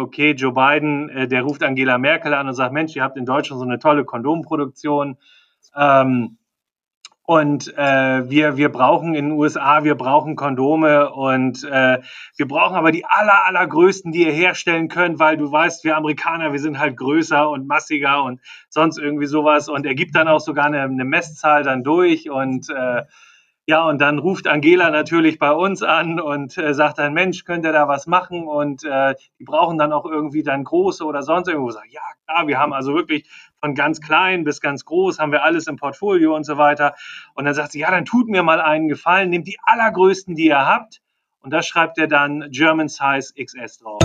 okay, Joe Biden, äh, der ruft Angela Merkel an und sagt, Mensch, ihr habt in Deutschland so eine tolle Kondomproduktion. Ähm, und äh, wir, wir brauchen in den USA, wir brauchen Kondome und äh, wir brauchen aber die aller, allergrößten, die ihr herstellen könnt, weil du weißt, wir Amerikaner, wir sind halt größer und massiger und sonst irgendwie sowas. Und er gibt dann auch sogar eine, eine Messzahl dann durch und äh, ja, und dann ruft Angela natürlich bei uns an und äh, sagt dann, Mensch, könnt ihr da was machen? Und äh, die brauchen dann auch irgendwie dann große oder sonst irgendwo. Sag, ja, klar, wir haben also wirklich von ganz klein bis ganz groß, haben wir alles im Portfolio und so weiter. Und dann sagt sie, ja, dann tut mir mal einen Gefallen, nehmt die allergrößten, die ihr habt. Und da schreibt er dann German Size XS drauf.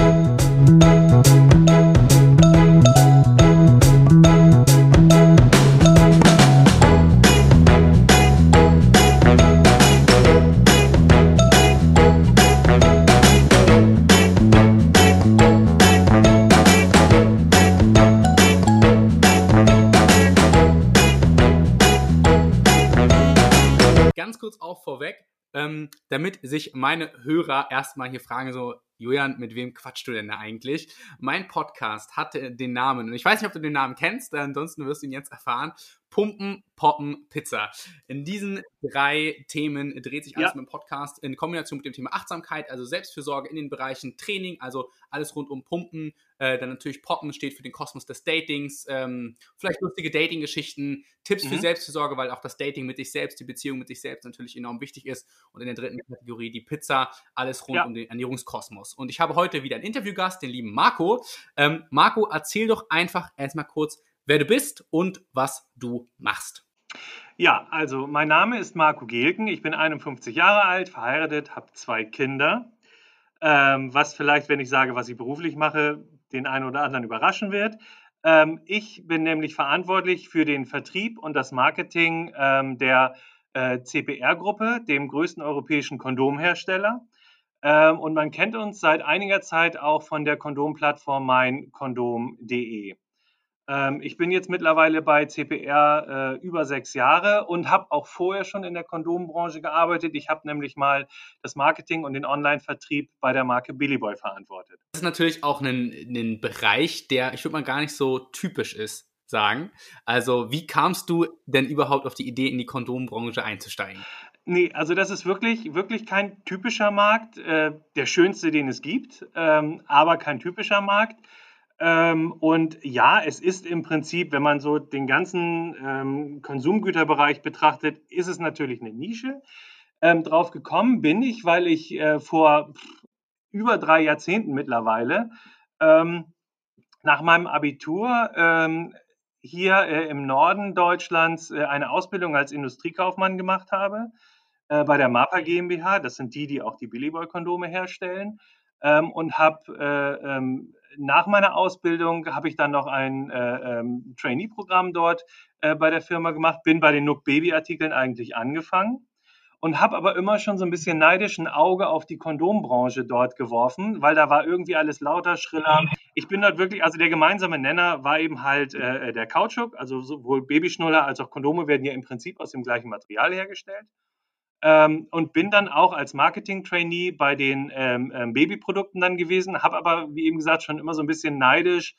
Vorweg, ähm, damit sich meine Hörer erstmal hier fragen, so, Julian, mit wem quatschst du denn da eigentlich? Mein Podcast hatte den Namen, und ich weiß nicht, ob du den Namen kennst, ansonsten wirst du ihn jetzt erfahren, Pumpen, Poppen, Pizza. In diesen drei Themen dreht sich alles ja. mit dem Podcast in Kombination mit dem Thema Achtsamkeit, also Selbstfürsorge in den Bereichen Training, also alles rund um Pumpen. Äh, dann natürlich Poppen steht für den Kosmos des Datings, ähm, vielleicht lustige Dating-Geschichten, Tipps mhm. für Selbstfürsorge, weil auch das Dating mit sich selbst, die Beziehung mit sich selbst natürlich enorm wichtig ist. Und in der dritten Kategorie die Pizza, alles rund ja. um den Ernährungskosmos. Und ich habe heute wieder einen Interviewgast, den lieben Marco. Ähm, Marco, erzähl doch einfach erstmal kurz, wer du bist und was du machst. Ja, also mein Name ist Marco Gelken, ich bin 51 Jahre alt, verheiratet, habe zwei Kinder. Ähm, was vielleicht, wenn ich sage, was ich beruflich mache, den einen oder anderen überraschen wird. Ähm, ich bin nämlich verantwortlich für den Vertrieb und das Marketing ähm, der äh, CPR-Gruppe, dem größten europäischen Kondomhersteller. Ähm, und man kennt uns seit einiger Zeit auch von der Kondomplattform meinkondom.de. Ähm, ich bin jetzt mittlerweile bei CPR äh, über sechs Jahre und habe auch vorher schon in der Kondombranche gearbeitet. Ich habe nämlich mal das Marketing und den Online-Vertrieb bei der Marke Billy Boy verantwortet. Das ist natürlich auch ein, ein Bereich, der, ich würde mal gar nicht so typisch ist sagen. Also, wie kamst du denn überhaupt auf die Idee, in die Kondombranche einzusteigen? Nee, also das ist wirklich, wirklich kein typischer Markt, äh, der schönste, den es gibt, ähm, aber kein typischer Markt. Ähm, und ja, es ist im Prinzip, wenn man so den ganzen ähm, Konsumgüterbereich betrachtet, ist es natürlich eine Nische. Ähm, drauf gekommen bin ich, weil ich äh, vor über drei Jahrzehnten mittlerweile nach meinem Abitur hier äh, im Norden Deutschlands äh, eine Ausbildung als Industriekaufmann gemacht habe bei der MAPA GmbH. Das sind die, die auch die Billy Boy Kondome herstellen. Und habe nach meiner Ausbildung habe ich dann noch ein äh, ähm, Trainee-Programm dort äh, bei der Firma gemacht, bin bei den Nook Baby-Artikeln eigentlich angefangen und habe aber immer schon so ein bisschen neidisch ein Auge auf die Kondombranche dort geworfen, weil da war irgendwie alles lauter, schriller. Ich bin dort wirklich, also der gemeinsame Nenner war eben halt äh, der Kautschuk, also sowohl Babyschnuller als auch Kondome werden ja im Prinzip aus dem gleichen Material hergestellt ähm, und bin dann auch als Marketing-Trainee bei den ähm, ähm, Babyprodukten dann gewesen, habe aber, wie eben gesagt, schon immer so ein bisschen neidisch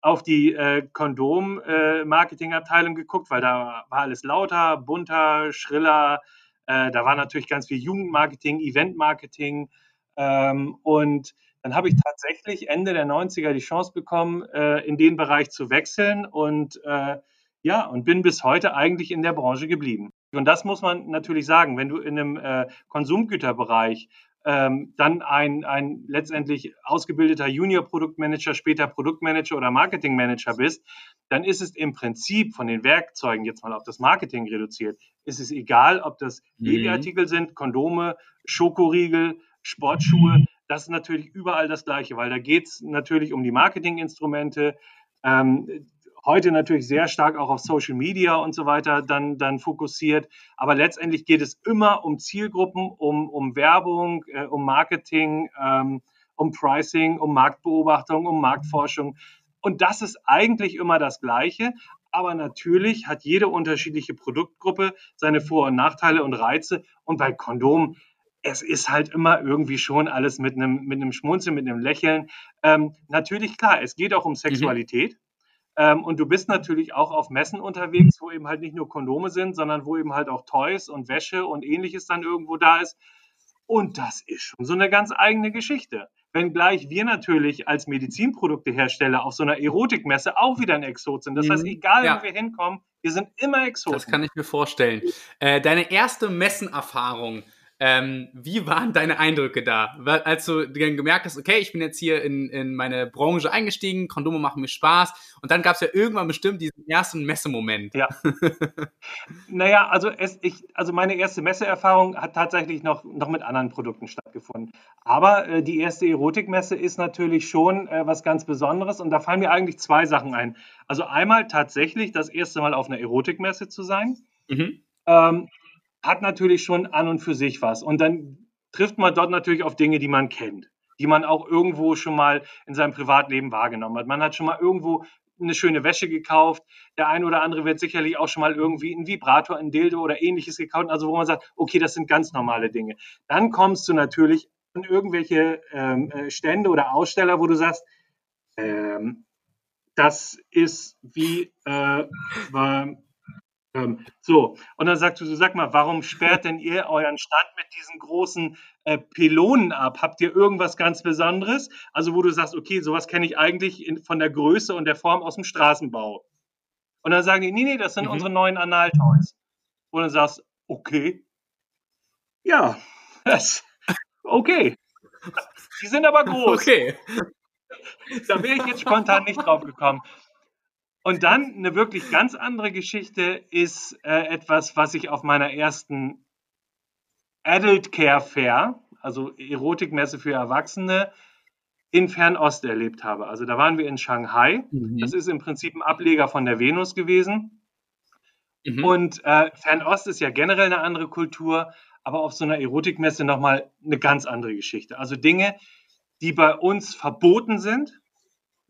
auf die äh, Kondom-Marketing-Abteilung äh, geguckt, weil da war alles lauter, bunter, schriller. Äh, da war natürlich ganz viel Jugendmarketing, Eventmarketing. Ähm, und dann habe ich tatsächlich Ende der 90er die Chance bekommen, äh, in den Bereich zu wechseln und äh, ja, und bin bis heute eigentlich in der Branche geblieben. Und das muss man natürlich sagen, wenn du in einem äh, Konsumgüterbereich ähm, dann ein, ein letztendlich ausgebildeter Junior-Produktmanager, später Produktmanager oder Marketingmanager bist, dann ist es im Prinzip von den Werkzeugen jetzt mal auf das Marketing reduziert. Ist es egal, ob das mhm. Babyartikel sind, Kondome, Schokoriegel, Sportschuhe. Das ist natürlich überall das Gleiche, weil da geht es natürlich um die Marketinginstrumente. Ähm, heute natürlich sehr stark auch auf Social Media und so weiter dann, dann fokussiert. Aber letztendlich geht es immer um Zielgruppen, um, um Werbung, äh, um Marketing, ähm, um Pricing, um Marktbeobachtung, um Marktforschung. Und das ist eigentlich immer das Gleiche. Aber natürlich hat jede unterschiedliche Produktgruppe seine Vor- und Nachteile und Reize. Und bei Kondom es ist halt immer irgendwie schon alles mit einem, mit einem Schmunzeln, mit einem Lächeln. Ähm, natürlich, klar, es geht auch um Sexualität. Mhm. Ähm, und du bist natürlich auch auf Messen unterwegs, wo eben halt nicht nur Kondome sind, sondern wo eben halt auch Toys und Wäsche und ähnliches dann irgendwo da ist. Und das ist schon so eine ganz eigene Geschichte. Wenngleich wir natürlich als Medizinproduktehersteller auf so einer Erotikmesse auch wieder ein Exot sind. Das heißt, mhm. egal ja. wo wir hinkommen, wir sind immer Exoten. Das kann ich mir vorstellen. Äh, deine erste Messenerfahrung, ähm, wie waren deine Eindrücke da? Weil, als du dann gemerkt hast, okay, ich bin jetzt hier in, in meine Branche eingestiegen, Kondome machen mir Spaß und dann gab es ja irgendwann bestimmt diesen ersten Messemoment. Ja. naja, also, es, ich, also meine erste Messeerfahrung hat tatsächlich noch, noch mit anderen Produkten stattgefunden. Aber äh, die erste Erotikmesse ist natürlich schon äh, was ganz Besonderes und da fallen mir eigentlich zwei Sachen ein. Also einmal tatsächlich das erste Mal auf einer Erotikmesse zu sein. Mhm. Ähm, hat natürlich schon an und für sich was. Und dann trifft man dort natürlich auf Dinge, die man kennt, die man auch irgendwo schon mal in seinem Privatleben wahrgenommen hat. Man hat schon mal irgendwo eine schöne Wäsche gekauft. Der eine oder andere wird sicherlich auch schon mal irgendwie einen Vibrator, ein Dildo oder ähnliches gekauft. Also wo man sagt, okay, das sind ganz normale Dinge. Dann kommst du natürlich an irgendwelche ähm, äh, Stände oder Aussteller, wo du sagst, ähm, das ist wie äh, ähm, so, und dann sagst du, so, sag mal, warum sperrt denn ihr euren Stand mit diesen großen äh, Pylonen ab? Habt ihr irgendwas ganz Besonderes? Also, wo du sagst, okay, sowas kenne ich eigentlich in, von der Größe und der Form aus dem Straßenbau. Und dann sagen die, nee, nee, das sind mhm. unsere neuen Analtoys. Und dann sagst okay, ja, das, okay. Die sind aber groß. Okay. Da wäre ich jetzt spontan nicht drauf gekommen. Und dann eine wirklich ganz andere Geschichte ist äh, etwas, was ich auf meiner ersten Adult Care Fair, also Erotikmesse für Erwachsene, in Fernost erlebt habe. Also da waren wir in Shanghai. Mhm. Das ist im Prinzip ein Ableger von der Venus gewesen. Mhm. Und äh, Fernost ist ja generell eine andere Kultur, aber auf so einer Erotikmesse nochmal eine ganz andere Geschichte. Also Dinge, die bei uns verboten sind,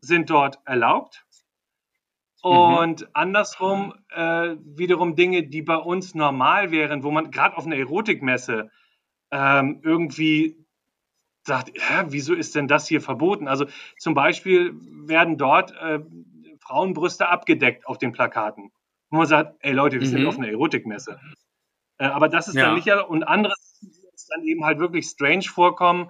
sind dort erlaubt. Mhm. Und mhm. andersrum äh, wiederum Dinge, die bei uns normal wären, wo man gerade auf einer Erotikmesse ähm, irgendwie sagt, hä, wieso ist denn das hier verboten? Also zum Beispiel werden dort äh, Frauenbrüste abgedeckt auf den Plakaten. Wo man sagt, ey Leute, wir mhm. sind auf einer Erotikmesse. Äh, aber das ist ja. dann nicht, und anderes ist dann eben halt wirklich strange vorkommen,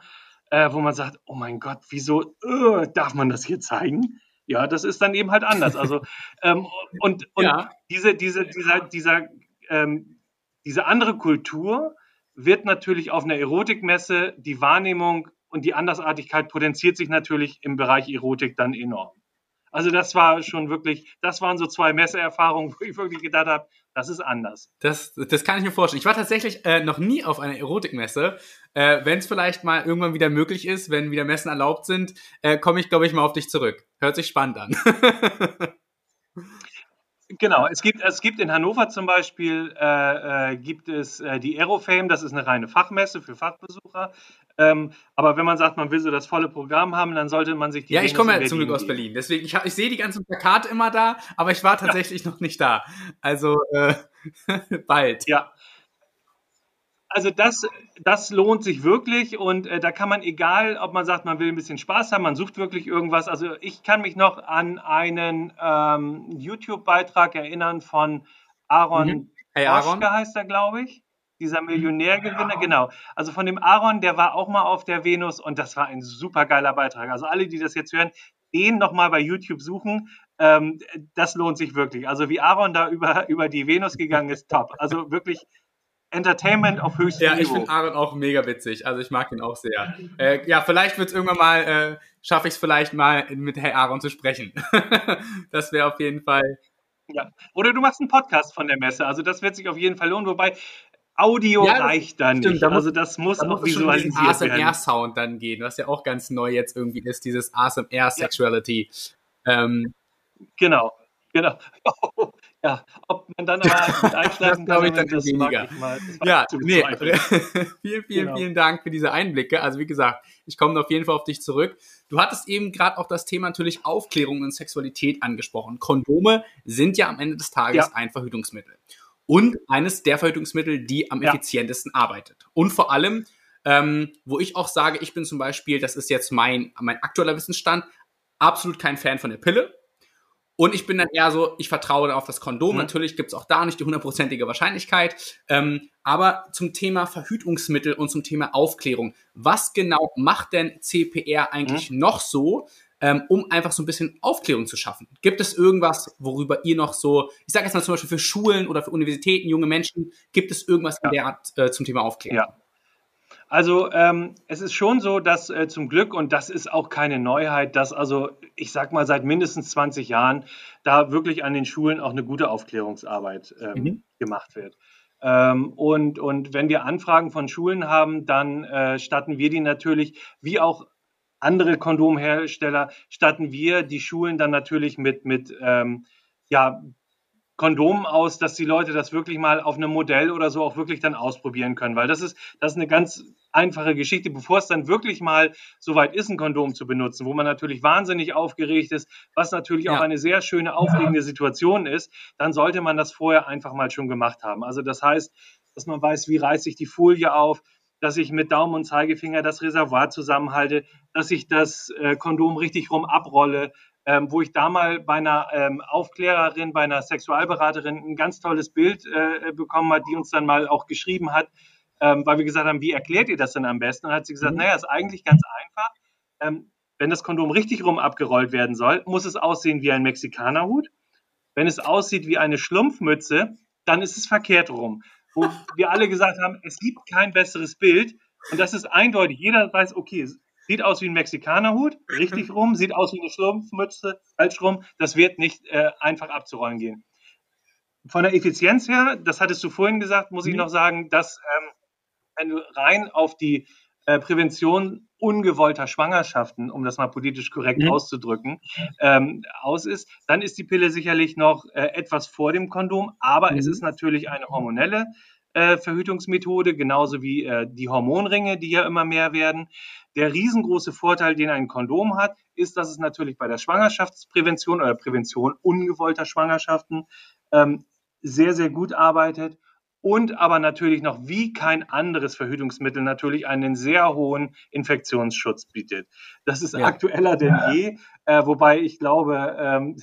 äh, wo man sagt, oh mein Gott, wieso äh, darf man das hier zeigen? Ja, das ist dann eben halt anders. Also ähm, und, und ja. diese, diese, dieser, dieser, ähm, diese andere Kultur wird natürlich auf einer Erotikmesse die Wahrnehmung und die Andersartigkeit potenziert sich natürlich im Bereich Erotik dann enorm. Also das war schon wirklich, das waren so zwei Messeerfahrungen, wo ich wirklich gedacht habe, das ist anders. Das, das kann ich mir vorstellen. Ich war tatsächlich äh, noch nie auf einer Erotikmesse. Äh, wenn es vielleicht mal irgendwann wieder möglich ist, wenn wieder Messen erlaubt sind, äh, komme ich, glaube ich, mal auf dich zurück. Hört sich spannend an. Genau, es gibt, es gibt in Hannover zum Beispiel äh, äh, gibt es äh, die Aerofame, das ist eine reine Fachmesse für Fachbesucher. Ähm, aber wenn man sagt, man will so das volle Programm haben, dann sollte man sich die. Ja, ich komme ja zum Glück aus Berlin, deswegen ich, ich sehe die ganzen Plakate immer da, aber ich war tatsächlich ja. noch nicht da. Also äh, bald. Ja, also das, das lohnt sich wirklich und äh, da kann man, egal ob man sagt, man will ein bisschen Spaß haben, man sucht wirklich irgendwas. Also ich kann mich noch an einen ähm, YouTube-Beitrag erinnern von Aaron, mhm. hey, Aaron. Heißt er, glaube ich. Dieser Millionärgewinner, genau. Also von dem Aaron, der war auch mal auf der Venus und das war ein super geiler Beitrag. Also alle, die das jetzt hören, den nochmal bei YouTube suchen. Ähm, das lohnt sich wirklich. Also wie Aaron da über, über die Venus gegangen ist, top. Also wirklich Entertainment auf höchstem Niveau. Ja, ich finde Aaron auch mega witzig. Also ich mag ihn auch sehr. Äh, ja, vielleicht wird es irgendwann mal, äh, schaffe ich es vielleicht mal mit Herr Aaron zu sprechen. das wäre auf jeden Fall. Ja. Oder du machst einen Podcast von der Messe. Also das wird sich auf jeden Fall lohnen. Wobei Audio ja, reicht dann stimmt, nicht. Da also das muss da auch visualisiert werden. ASMR-Sound dann gehen, was ja auch ganz neu jetzt irgendwie ist, dieses ASMR-Sexuality. Ja. Ähm, genau. Genau. ja, ob man dann aber mit einschlafen kann, ich, dann das weniger. Mal, ja, nee, vielen, vielen, genau. vielen Dank für diese Einblicke. Also wie gesagt, ich komme auf jeden Fall auf dich zurück. Du hattest eben gerade auch das Thema natürlich Aufklärung und Sexualität angesprochen. Kondome sind ja am Ende des Tages ja. ein Verhütungsmittel. Und eines der Verhütungsmittel, die am ja. effizientesten arbeitet. Und vor allem ähm, wo ich auch sage, ich bin zum Beispiel, das ist jetzt mein, mein aktueller Wissensstand, absolut kein Fan von der Pille. Und ich bin dann eher so, ich vertraue auf das Kondom. Mhm. Natürlich gibt es auch da nicht die hundertprozentige Wahrscheinlichkeit. Ähm, aber zum Thema Verhütungsmittel und zum Thema Aufklärung. Was genau macht denn CPR eigentlich mhm. noch so, ähm, um einfach so ein bisschen Aufklärung zu schaffen? Gibt es irgendwas, worüber ihr noch so, ich sage jetzt mal zum Beispiel für Schulen oder für Universitäten, junge Menschen, gibt es irgendwas ja. in der Art äh, zum Thema Aufklärung? Ja. Also ähm, es ist schon so, dass äh, zum Glück, und das ist auch keine Neuheit, dass also, ich sag mal, seit mindestens 20 Jahren da wirklich an den Schulen auch eine gute Aufklärungsarbeit ähm, mhm. gemacht wird. Ähm, und, und wenn wir Anfragen von Schulen haben, dann äh, statten wir die natürlich, wie auch andere Kondomhersteller, statten wir die Schulen dann natürlich mit, mit ähm, ja, Kondomen aus, dass die Leute das wirklich mal auf einem Modell oder so auch wirklich dann ausprobieren können, weil das ist, das ist eine ganz einfache Geschichte, bevor es dann wirklich mal soweit ist, ein Kondom zu benutzen, wo man natürlich wahnsinnig aufgeregt ist, was natürlich ja. auch eine sehr schöne, aufregende Situation ist, dann sollte man das vorher einfach mal schon gemacht haben. Also das heißt, dass man weiß, wie reiße ich die Folie auf, dass ich mit Daumen und Zeigefinger das Reservoir zusammenhalte, dass ich das äh, Kondom richtig rum abrolle, ähm, wo ich da mal bei einer ähm, Aufklärerin, bei einer Sexualberaterin ein ganz tolles Bild äh, bekommen hat, die uns dann mal auch geschrieben hat, ähm, weil wir gesagt haben, wie erklärt ihr das denn am besten? Und dann hat sie gesagt, mhm. naja, ist eigentlich ganz einfach. Ähm, wenn das Kondom richtig rum abgerollt werden soll, muss es aussehen wie ein Mexikanerhut. Wenn es aussieht wie eine Schlumpfmütze, dann ist es verkehrt rum. Wo wir alle gesagt haben, es gibt kein besseres Bild. Und das ist eindeutig. Jeder weiß, okay, Sieht aus wie ein Mexikanerhut, richtig rum, sieht aus wie eine Schlumpfmütze, falsch rum. Das wird nicht äh, einfach abzurollen gehen. Von der Effizienz her, das hattest du vorhin gesagt, muss ich mhm. noch sagen, dass ähm, wenn du rein auf die äh, Prävention ungewollter Schwangerschaften, um das mal politisch korrekt mhm. auszudrücken, ähm, aus ist, dann ist die Pille sicherlich noch äh, etwas vor dem Kondom, aber mhm. es ist natürlich eine hormonelle äh, Verhütungsmethode, genauso wie äh, die Hormonringe, die ja immer mehr werden. Der riesengroße Vorteil, den ein Kondom hat, ist, dass es natürlich bei der Schwangerschaftsprävention oder Prävention ungewollter Schwangerschaften ähm, sehr, sehr gut arbeitet und aber natürlich noch wie kein anderes Verhütungsmittel natürlich einen sehr hohen Infektionsschutz bietet. Das ist ja. aktueller denn je, äh, wobei ich glaube, ähm,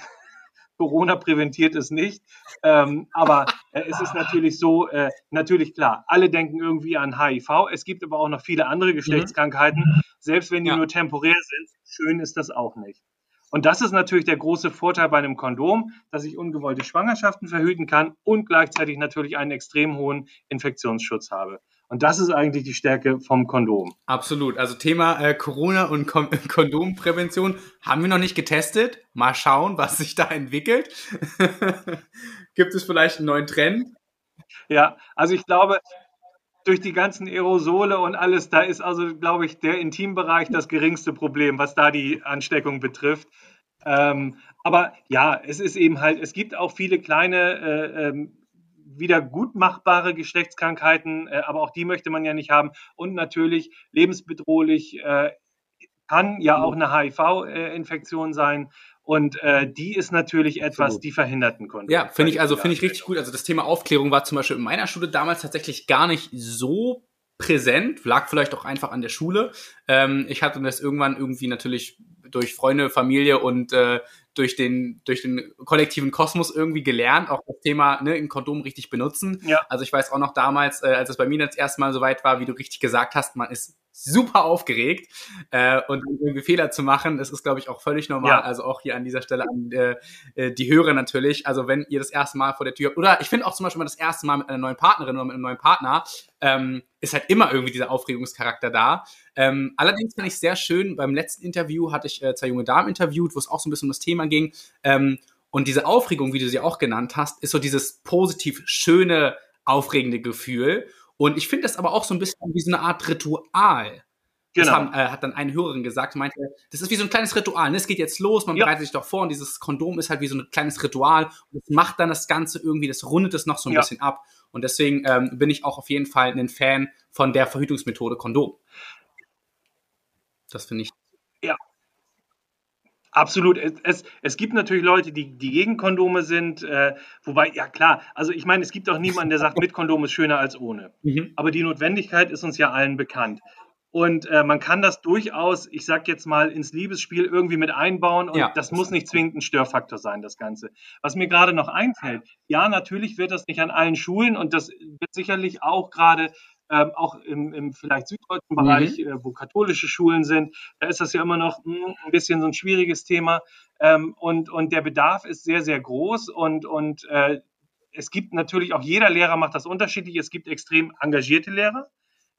Corona präventiert es nicht. Ähm, aber äh, es ist natürlich so, äh, natürlich klar, alle denken irgendwie an HIV. Es gibt aber auch noch viele andere Geschlechtskrankheiten. Mhm. Selbst wenn die ja. nur temporär sind, schön ist das auch nicht. Und das ist natürlich der große Vorteil bei einem Kondom, dass ich ungewollte Schwangerschaften verhüten kann und gleichzeitig natürlich einen extrem hohen Infektionsschutz habe. Und das ist eigentlich die Stärke vom Kondom. Absolut. Also Thema äh, Corona und Kon Kondomprävention haben wir noch nicht getestet. Mal schauen, was sich da entwickelt. Gibt es vielleicht einen neuen Trend? Ja, also ich glaube, durch die ganzen Aerosole und alles, da ist also, glaube ich, der Intimbereich das geringste Problem, was da die Ansteckung betrifft. Ähm, aber ja, es ist eben halt, es gibt auch viele kleine äh, ähm, wieder gutmachbare Geschlechtskrankheiten, äh, aber auch die möchte man ja nicht haben. Und natürlich lebensbedrohlich äh, kann ja auch eine HIV-Infektion sein. Und äh, die ist natürlich etwas, die verhinderten konnte. Ja, finde ich also finde ich richtig gut. Also das Thema Aufklärung war zum Beispiel in meiner Schule damals tatsächlich gar nicht so präsent, lag vielleicht auch einfach an der Schule. Ähm, ich hatte das irgendwann irgendwie natürlich durch Freunde, Familie und äh, durch den, durch den kollektiven Kosmos irgendwie gelernt, auch das Thema ne, ein Kondom richtig benutzen. Ja. Also ich weiß auch noch damals, äh, als es bei mir das erste Mal so weit war, wie du richtig gesagt hast, man ist super aufgeregt äh, und irgendwie Fehler zu machen, das ist, glaube ich, auch völlig normal. Ja. Also auch hier an dieser Stelle an äh, äh, die Hörer natürlich. Also wenn ihr das erste Mal vor der Tür oder ich finde auch zum Beispiel mal das erste Mal mit einer neuen Partnerin oder mit einem neuen Partner, ähm, ist halt immer irgendwie dieser Aufregungscharakter da. Ähm, allerdings fand ich sehr schön, beim letzten Interview hatte ich äh, zwei junge Damen interviewt, wo es auch so ein bisschen um das Thema ging. Ähm, und diese Aufregung, wie du sie auch genannt hast, ist so dieses positiv schöne, aufregende Gefühl. Und ich finde das aber auch so ein bisschen wie so eine Art Ritual. Genau. Das haben, äh, hat dann eine Hörerin gesagt, meinte, das ist wie so ein kleines Ritual. Ne? Es geht jetzt los, man ja. bereitet sich doch vor und dieses Kondom ist halt wie so ein kleines Ritual und das macht dann das Ganze irgendwie, das rundet es noch so ein ja. bisschen ab. Und deswegen ähm, bin ich auch auf jeden Fall ein Fan von der Verhütungsmethode Kondom. Das finde ich. Ja. Absolut. Es, es gibt natürlich Leute, die, die gegen Kondome sind, äh, wobei, ja klar, also ich meine, es gibt auch niemanden, der sagt, mit Kondom ist schöner als ohne. Mhm. Aber die Notwendigkeit ist uns ja allen bekannt. Und äh, man kann das durchaus, ich sag jetzt mal, ins Liebesspiel irgendwie mit einbauen und ja. das muss nicht zwingend ein Störfaktor sein, das Ganze. Was mir gerade noch einfällt, ja, natürlich wird das nicht an allen Schulen und das wird sicherlich auch gerade ähm, auch im, im vielleicht süddeutschen Bereich, mhm. äh, wo katholische Schulen sind, da ist das ja immer noch mh, hm, ein bisschen so ein schwieriges Thema. Ähm, und, und der Bedarf ist sehr, sehr groß und, und äh, es gibt natürlich auch jeder Lehrer macht das unterschiedlich. Es gibt extrem engagierte Lehrer,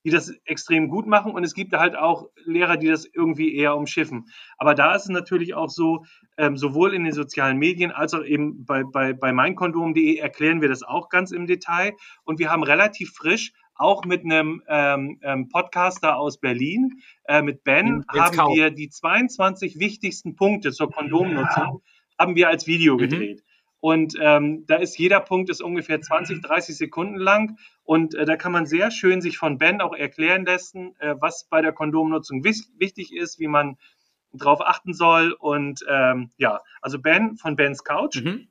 die das extrem gut machen und es gibt halt auch Lehrer, die das irgendwie eher umschiffen. Aber da ist es natürlich auch so, ähm, sowohl in den sozialen Medien als auch eben bei, bei, bei meinkondom.de erklären wir das auch ganz im Detail und wir haben relativ frisch auch mit einem ähm, ähm, Podcaster aus Berlin, äh, mit Ben, Jetzt haben kaum. wir die 22 wichtigsten Punkte zur Kondomnutzung, haben wir als Video mhm. gedreht. Mhm. Und ähm, da ist jeder Punkt ist ungefähr 20, 30 Sekunden lang. Und äh, da kann man sehr schön sich von Ben auch erklären lassen, äh, was bei der Kondomnutzung wichtig ist, wie man darauf achten soll. Und ähm, ja, also Ben von Bens Couch. Mhm.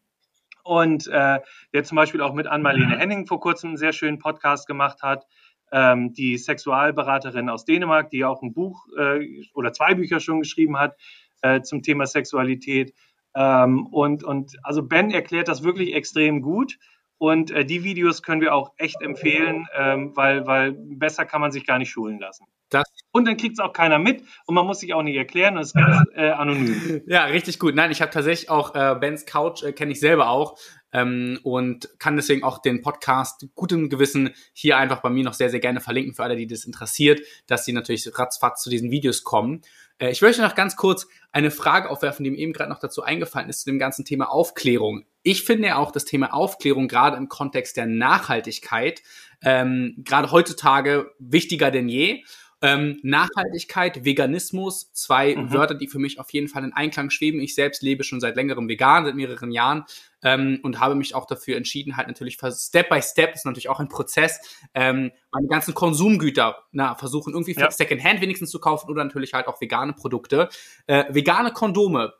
Und äh, der zum Beispiel auch mit Ann-Marlene Henning vor kurzem einen sehr schönen Podcast gemacht hat. Ähm, die Sexualberaterin aus Dänemark, die auch ein Buch äh, oder zwei Bücher schon geschrieben hat äh, zum Thema Sexualität. Ähm, und, und also Ben erklärt das wirklich extrem gut. Und äh, die Videos können wir auch echt empfehlen, ähm, weil, weil besser kann man sich gar nicht schulen lassen. Das und dann kriegt es auch keiner mit und man muss sich auch nicht erklären und es ist ganz äh, anonym. Ja, richtig gut. Nein, ich habe tatsächlich auch äh, Bens Couch, äh, kenne ich selber auch ähm, und kann deswegen auch den Podcast gutem Gewissen hier einfach bei mir noch sehr, sehr gerne verlinken für alle, die das interessiert, dass sie natürlich ratzfatz zu diesen Videos kommen. Äh, ich möchte noch ganz kurz eine Frage aufwerfen, die mir eben gerade noch dazu eingefallen ist, zu dem ganzen Thema Aufklärung. Ich finde ja auch das Thema Aufklärung gerade im Kontext der Nachhaltigkeit ähm, gerade heutzutage wichtiger denn je. Ähm, Nachhaltigkeit, Veganismus, zwei mhm. Wörter, die für mich auf jeden Fall in Einklang schweben. Ich selbst lebe schon seit längerem vegan, seit mehreren Jahren ähm, und habe mich auch dafür entschieden, halt natürlich Step by Step, ist natürlich auch ein Prozess, ähm, meine ganzen Konsumgüter na, versuchen irgendwie ja. Secondhand wenigstens zu kaufen oder natürlich halt auch vegane Produkte. Äh, vegane Kondome.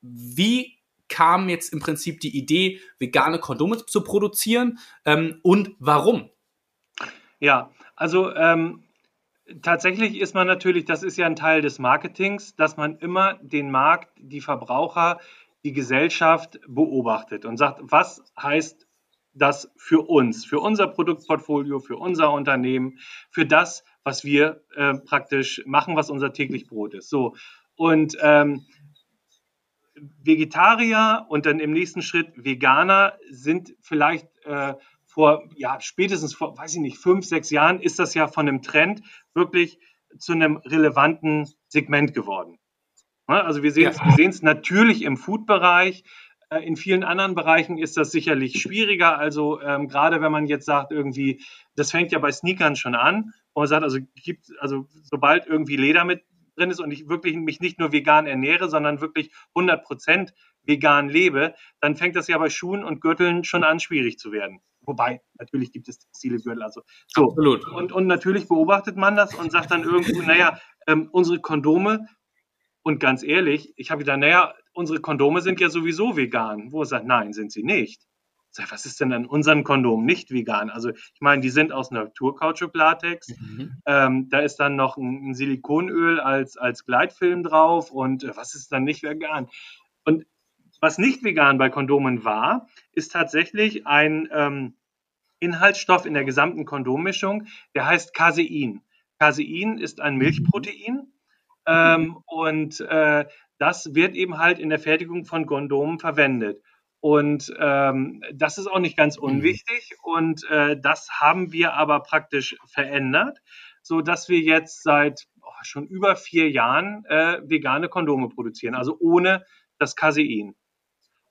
Wie kam jetzt im Prinzip die Idee, vegane Kondome zu produzieren ähm, und warum? Ja, also ähm, tatsächlich ist man natürlich, das ist ja ein Teil des Marketings, dass man immer den Markt, die Verbraucher, die Gesellschaft beobachtet und sagt, was heißt das für uns, für unser Produktportfolio, für unser Unternehmen, für das, was wir äh, praktisch machen, was unser täglich Brot ist. So und ähm, Vegetarier und dann im nächsten Schritt Veganer sind vielleicht äh, vor, ja, spätestens vor, weiß ich nicht, fünf, sechs Jahren ist das ja von einem Trend wirklich zu einem relevanten Segment geworden. Also wir sehen es ja. natürlich im Food-Bereich. Äh, in vielen anderen Bereichen ist das sicherlich schwieriger. Also ähm, gerade wenn man jetzt sagt, irgendwie, das fängt ja bei Sneakern schon an, wo man sagt, also gibt, also sobald irgendwie Leder mit drin ist und ich wirklich mich nicht nur vegan ernähre, sondern wirklich 100 Prozent vegan lebe, dann fängt das ja bei Schuhen und Gürteln schon an, schwierig zu werden. Wobei, natürlich gibt es textile Gürtel. Also, so. Absolut. Und, und natürlich beobachtet man das und sagt dann irgendwo, naja, ähm, unsere Kondome, und ganz ehrlich, ich habe gedacht, naja, unsere Kondome sind ja sowieso vegan. Wo er sagt, nein, sind sie nicht. Sag, was ist denn an unseren Kondomen nicht vegan? Also ich meine, die sind aus Naturkautschuk-Latex. Mhm. Ähm, da ist dann noch ein, ein, Silikonöl als, als Gleitfilm drauf und äh, was ist dann nicht vegan? Und was nicht vegan bei Kondomen war, ist tatsächlich ein ähm, Inhaltsstoff in der gesamten Kondommischung, der heißt Casein. Casein ist ein Milchprotein ähm, und äh, das wird eben halt in der Fertigung von Kondomen verwendet. Und ähm, das ist auch nicht ganz unwichtig. Und äh, das haben wir aber praktisch verändert, so dass wir jetzt seit oh, schon über vier Jahren äh, vegane Kondome produzieren, also ohne das Casein.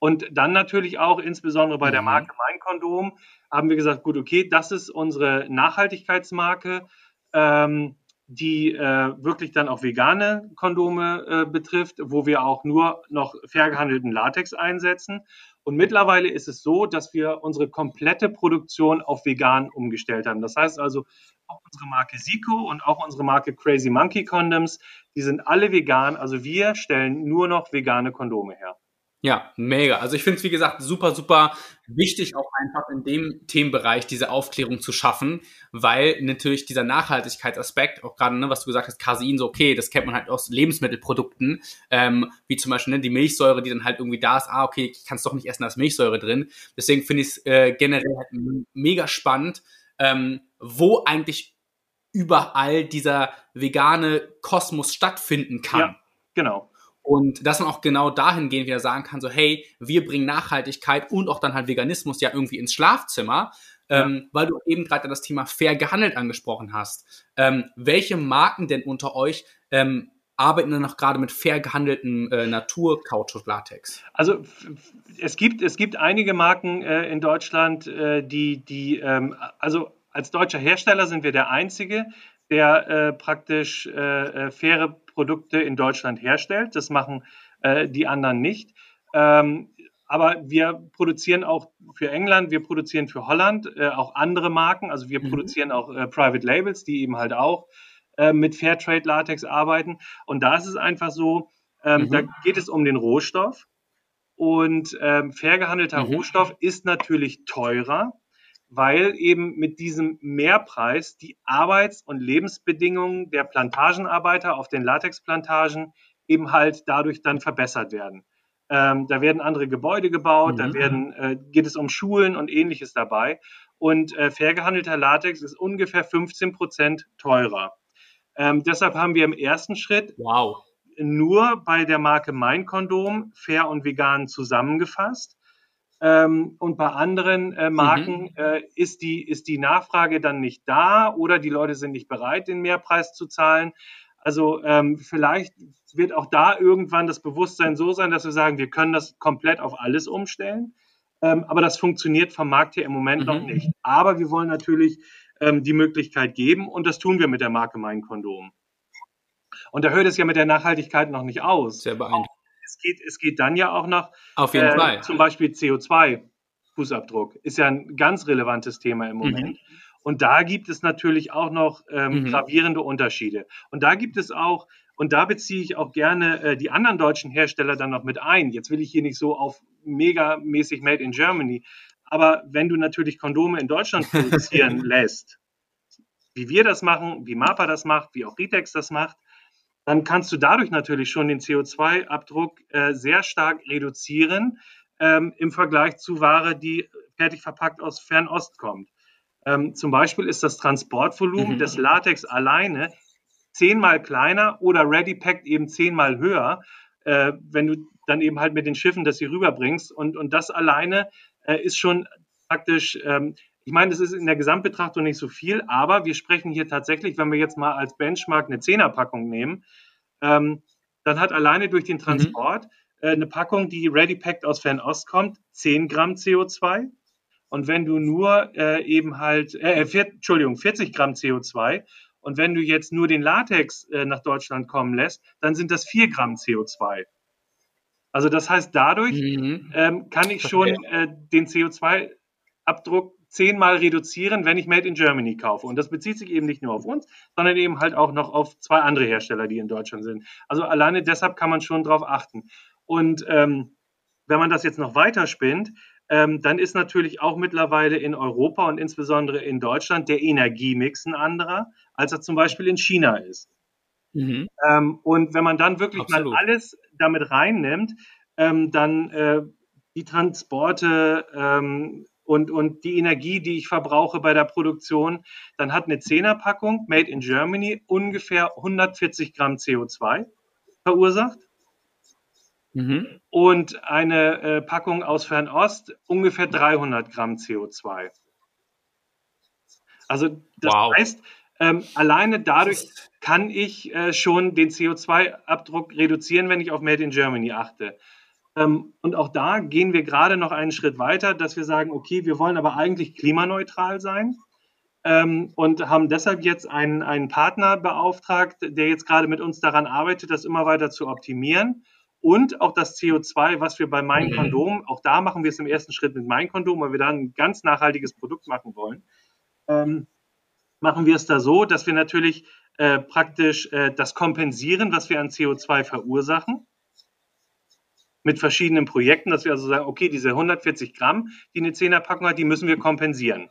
Und dann natürlich auch, insbesondere bei der mhm. Marke Mein Kondom, haben wir gesagt, gut, okay, das ist unsere Nachhaltigkeitsmarke. Ähm, die äh, wirklich dann auch vegane Kondome äh, betrifft, wo wir auch nur noch fair gehandelten Latex einsetzen. Und mittlerweile ist es so, dass wir unsere komplette Produktion auf vegan umgestellt haben. Das heißt also, auch unsere Marke Zico und auch unsere Marke Crazy Monkey Condoms, die sind alle vegan. Also wir stellen nur noch vegane Kondome her. Ja, mega. Also ich finde es, wie gesagt, super, super wichtig, auch einfach in dem Themenbereich diese Aufklärung zu schaffen, weil natürlich dieser Nachhaltigkeitsaspekt, auch gerade, ne, was du gesagt hast, Casein, so okay, das kennt man halt aus Lebensmittelprodukten, ähm, wie zum Beispiel ne, die Milchsäure, die dann halt irgendwie da ist, ah, okay, ich kann es doch nicht essen, da ist Milchsäure drin. Deswegen finde ich es äh, generell halt mega spannend, ähm, wo eigentlich überall dieser vegane Kosmos stattfinden kann. Ja, genau. Und dass man auch genau dahingehend wieder sagen kann, so hey, wir bringen Nachhaltigkeit und auch dann halt Veganismus ja irgendwie ins Schlafzimmer, ja. ähm, weil du eben gerade das Thema fair gehandelt angesprochen hast. Ähm, welche Marken denn unter euch ähm, arbeiten dann noch gerade mit fair gehandeltem äh, Natur-Kautschuk-Latex? Also es gibt, es gibt einige Marken äh, in Deutschland, äh, die, die ähm, also als deutscher Hersteller sind wir der einzige, der äh, praktisch äh, äh, faire Produkte in Deutschland herstellt. Das machen äh, die anderen nicht. Ähm, aber wir produzieren auch für England, wir produzieren für Holland äh, auch andere Marken. Also wir mhm. produzieren auch äh, Private Labels, die eben halt auch äh, mit Fairtrade Latex arbeiten. Und da ist es einfach so, ähm, mhm. da geht es um den Rohstoff. Und ähm, fair gehandelter mhm. Rohstoff ist natürlich teurer weil eben mit diesem Mehrpreis die Arbeits- und Lebensbedingungen der Plantagenarbeiter auf den Latexplantagen eben halt dadurch dann verbessert werden. Ähm, da werden andere Gebäude gebaut, mhm. da werden, äh, geht es um Schulen und ähnliches dabei. Und äh, fair gehandelter Latex ist ungefähr 15 Prozent teurer. Ähm, deshalb haben wir im ersten Schritt wow. nur bei der Marke Mein Kondom fair und vegan zusammengefasst. Ähm, und bei anderen äh, Marken mhm. äh, ist, die, ist die Nachfrage dann nicht da oder die Leute sind nicht bereit, den Mehrpreis zu zahlen. Also ähm, vielleicht wird auch da irgendwann das Bewusstsein so sein, dass wir sagen, wir können das komplett auf alles umstellen. Ähm, aber das funktioniert vom Markt her im Moment mhm. noch nicht. Aber wir wollen natürlich ähm, die Möglichkeit geben und das tun wir mit der Marke Mein Kondom. Und da hört es ja mit der Nachhaltigkeit noch nicht aus. Sehr beeindruckend es geht, es geht dann ja auch noch Auf jeden äh, Fall. zum Beispiel CO2-Fußabdruck. Ist ja ein ganz relevantes Thema im Moment. Mhm. Und da gibt es natürlich auch noch ähm, mhm. gravierende Unterschiede. Und da gibt es auch, und da beziehe ich auch gerne äh, die anderen deutschen Hersteller dann noch mit ein. Jetzt will ich hier nicht so auf megamäßig Made in Germany. Aber wenn du natürlich Kondome in Deutschland produzieren lässt, wie wir das machen, wie MAPA das macht, wie auch Ritex das macht, dann kannst du dadurch natürlich schon den CO2-Abdruck äh, sehr stark reduzieren ähm, im Vergleich zu Ware, die fertig verpackt aus Fernost kommt. Ähm, zum Beispiel ist das Transportvolumen mhm. des Latex alleine zehnmal kleiner oder Ready Packed eben zehnmal höher, äh, wenn du dann eben halt mit den Schiffen das hier rüberbringst. Und, und das alleine äh, ist schon praktisch ähm, ich meine, das ist in der Gesamtbetrachtung nicht so viel, aber wir sprechen hier tatsächlich, wenn wir jetzt mal als Benchmark eine Zehnerpackung nehmen, ähm, dann hat alleine durch den mhm. Transport mhm. äh, eine Packung, die Ready Packed aus Fernost kommt, 10 Gramm CO2. Und wenn du nur äh, eben halt, äh, vier, Entschuldigung, 40 Gramm CO2. Und wenn du jetzt nur den Latex äh, nach Deutschland kommen lässt, dann sind das 4 Gramm CO2. Also das heißt, dadurch mhm. ähm, kann ich schon äh, den CO2-Abdruck zehnmal reduzieren, wenn ich Made in Germany kaufe. Und das bezieht sich eben nicht nur auf uns, sondern eben halt auch noch auf zwei andere Hersteller, die in Deutschland sind. Also alleine deshalb kann man schon drauf achten. Und ähm, wenn man das jetzt noch weiter spinnt, ähm, dann ist natürlich auch mittlerweile in Europa und insbesondere in Deutschland der Energiemix ein anderer, als er zum Beispiel in China ist. Mhm. Ähm, und wenn man dann wirklich Absolut. mal alles damit reinnimmt, ähm, dann äh, die Transporte, ähm, und, und die Energie, die ich verbrauche bei der Produktion, dann hat eine Zehnerpackung Made in Germany ungefähr 140 Gramm CO2 verursacht. Mhm. Und eine äh, Packung aus Fernost ungefähr 300 Gramm CO2. Also das wow. heißt, ähm, alleine dadurch kann ich äh, schon den CO2-Abdruck reduzieren, wenn ich auf Made in Germany achte. Ähm, und auch da gehen wir gerade noch einen Schritt weiter, dass wir sagen, okay, wir wollen aber eigentlich klimaneutral sein. ähm, und haben deshalb jetzt einen, einen Partner beauftragt, der jetzt gerade mit uns daran arbeitet, das immer weiter zu optimieren. Und auch das CO2, was wir bei Mein mhm. Kondom, auch da machen wir es im ersten Schritt mit Mein Kondom, weil wir da ein ganz nachhaltiges Produkt machen wollen, ähm, machen wir es da so, dass wir natürlich äh, praktisch äh, das kompensieren, was wir an CO2 verursachen mit verschiedenen Projekten, dass wir also sagen, okay, diese 140 Gramm, die eine 10er Packung hat, die müssen wir kompensieren.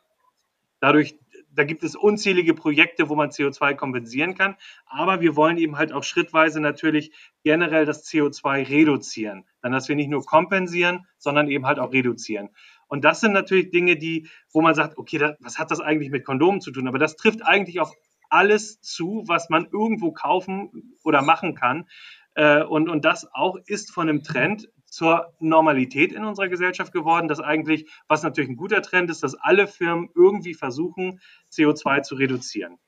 Dadurch da gibt es unzählige Projekte, wo man CO2 kompensieren kann. Aber wir wollen eben halt auch schrittweise natürlich generell das CO2 reduzieren. Dann, dass wir nicht nur kompensieren, sondern eben halt auch reduzieren. Und das sind natürlich Dinge, die, wo man sagt, okay, das, was hat das eigentlich mit Kondomen zu tun? Aber das trifft eigentlich auf alles zu, was man irgendwo kaufen oder machen kann. Äh, und, und das auch ist von einem Trend zur Normalität in unserer Gesellschaft geworden, dass eigentlich, was natürlich ein guter Trend ist, dass alle Firmen irgendwie versuchen, CO2 zu reduzieren.